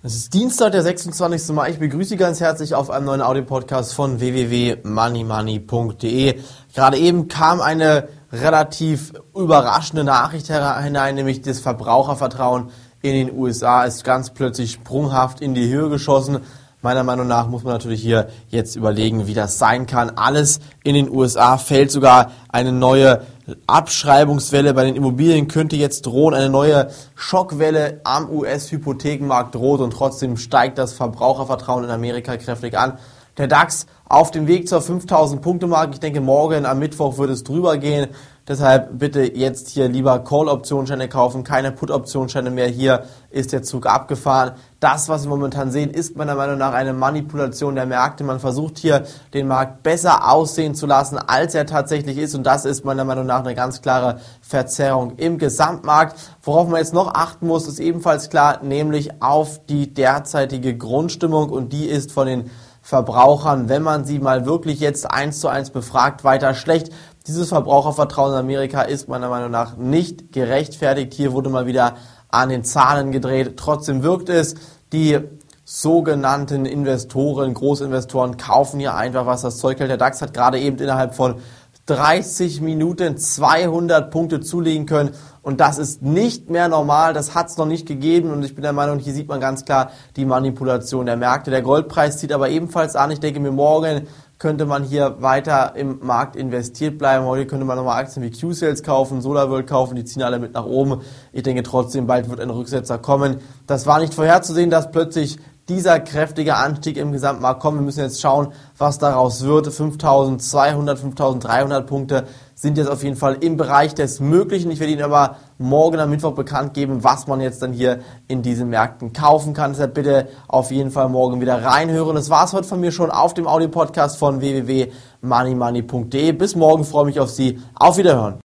Es ist Dienstag, der 26. Mai. Ich begrüße Sie ganz herzlich auf einem neuen Audio-Podcast von www.moneymoney.de. Gerade eben kam eine relativ überraschende Nachricht hinein, nämlich das Verbrauchervertrauen in den USA ist ganz plötzlich sprunghaft in die Höhe geschossen. Meiner Meinung nach muss man natürlich hier jetzt überlegen, wie das sein kann. Alles in den USA fällt sogar eine neue Abschreibungswelle bei den Immobilien könnte jetzt drohen. Eine neue Schockwelle am US-Hypothekenmarkt droht und trotzdem steigt das Verbrauchervertrauen in Amerika kräftig an. Der DAX auf dem Weg zur 5000 Punkte Marke. Ich denke, morgen am Mittwoch wird es drüber gehen. Deshalb bitte jetzt hier lieber Call-Optionsscheine kaufen, keine Put-Optionsscheine mehr. Hier ist der Zug abgefahren. Das, was wir momentan sehen, ist meiner Meinung nach eine Manipulation der Märkte. Man versucht hier den Markt besser aussehen zu lassen, als er tatsächlich ist. Und das ist meiner Meinung nach eine ganz klare Verzerrung im Gesamtmarkt. Worauf man jetzt noch achten muss, ist ebenfalls klar, nämlich auf die derzeitige Grundstimmung. Und die ist von den Verbrauchern, wenn man sie mal wirklich jetzt eins zu eins befragt, weiter schlecht. Dieses Verbrauchervertrauen in Amerika ist meiner Meinung nach nicht gerechtfertigt. Hier wurde mal wieder an den Zahlen gedreht. Trotzdem wirkt es, die sogenannten Investoren, Großinvestoren kaufen hier einfach, was das Zeug hält. Der DAX hat gerade eben innerhalb von 30 Minuten 200 Punkte zulegen können. Und das ist nicht mehr normal. Das hat es noch nicht gegeben. Und ich bin der Meinung, hier sieht man ganz klar die Manipulation der Märkte. Der Goldpreis zieht aber ebenfalls an. Ich denke mir, morgen könnte man hier weiter im Markt investiert bleiben. Heute könnte man nochmal Aktien wie Q-Sales kaufen, SolarWorld kaufen. Die ziehen alle mit nach oben. Ich denke trotzdem, bald wird ein Rücksetzer kommen. Das war nicht vorherzusehen, dass plötzlich dieser kräftige Anstieg im Gesamtmarkt kommt. Wir müssen jetzt schauen, was daraus wird. 5200, 5300 Punkte sind jetzt auf jeden Fall im Bereich des Möglichen. Ich werde Ihnen aber morgen am Mittwoch bekannt geben, was man jetzt dann hier in diesen Märkten kaufen kann. Deshalb bitte auf jeden Fall morgen wieder reinhören. Das war es heute von mir schon auf dem Audio-Podcast von www.moneymoney.de. Bis morgen, freue mich auf Sie. Auf Wiederhören.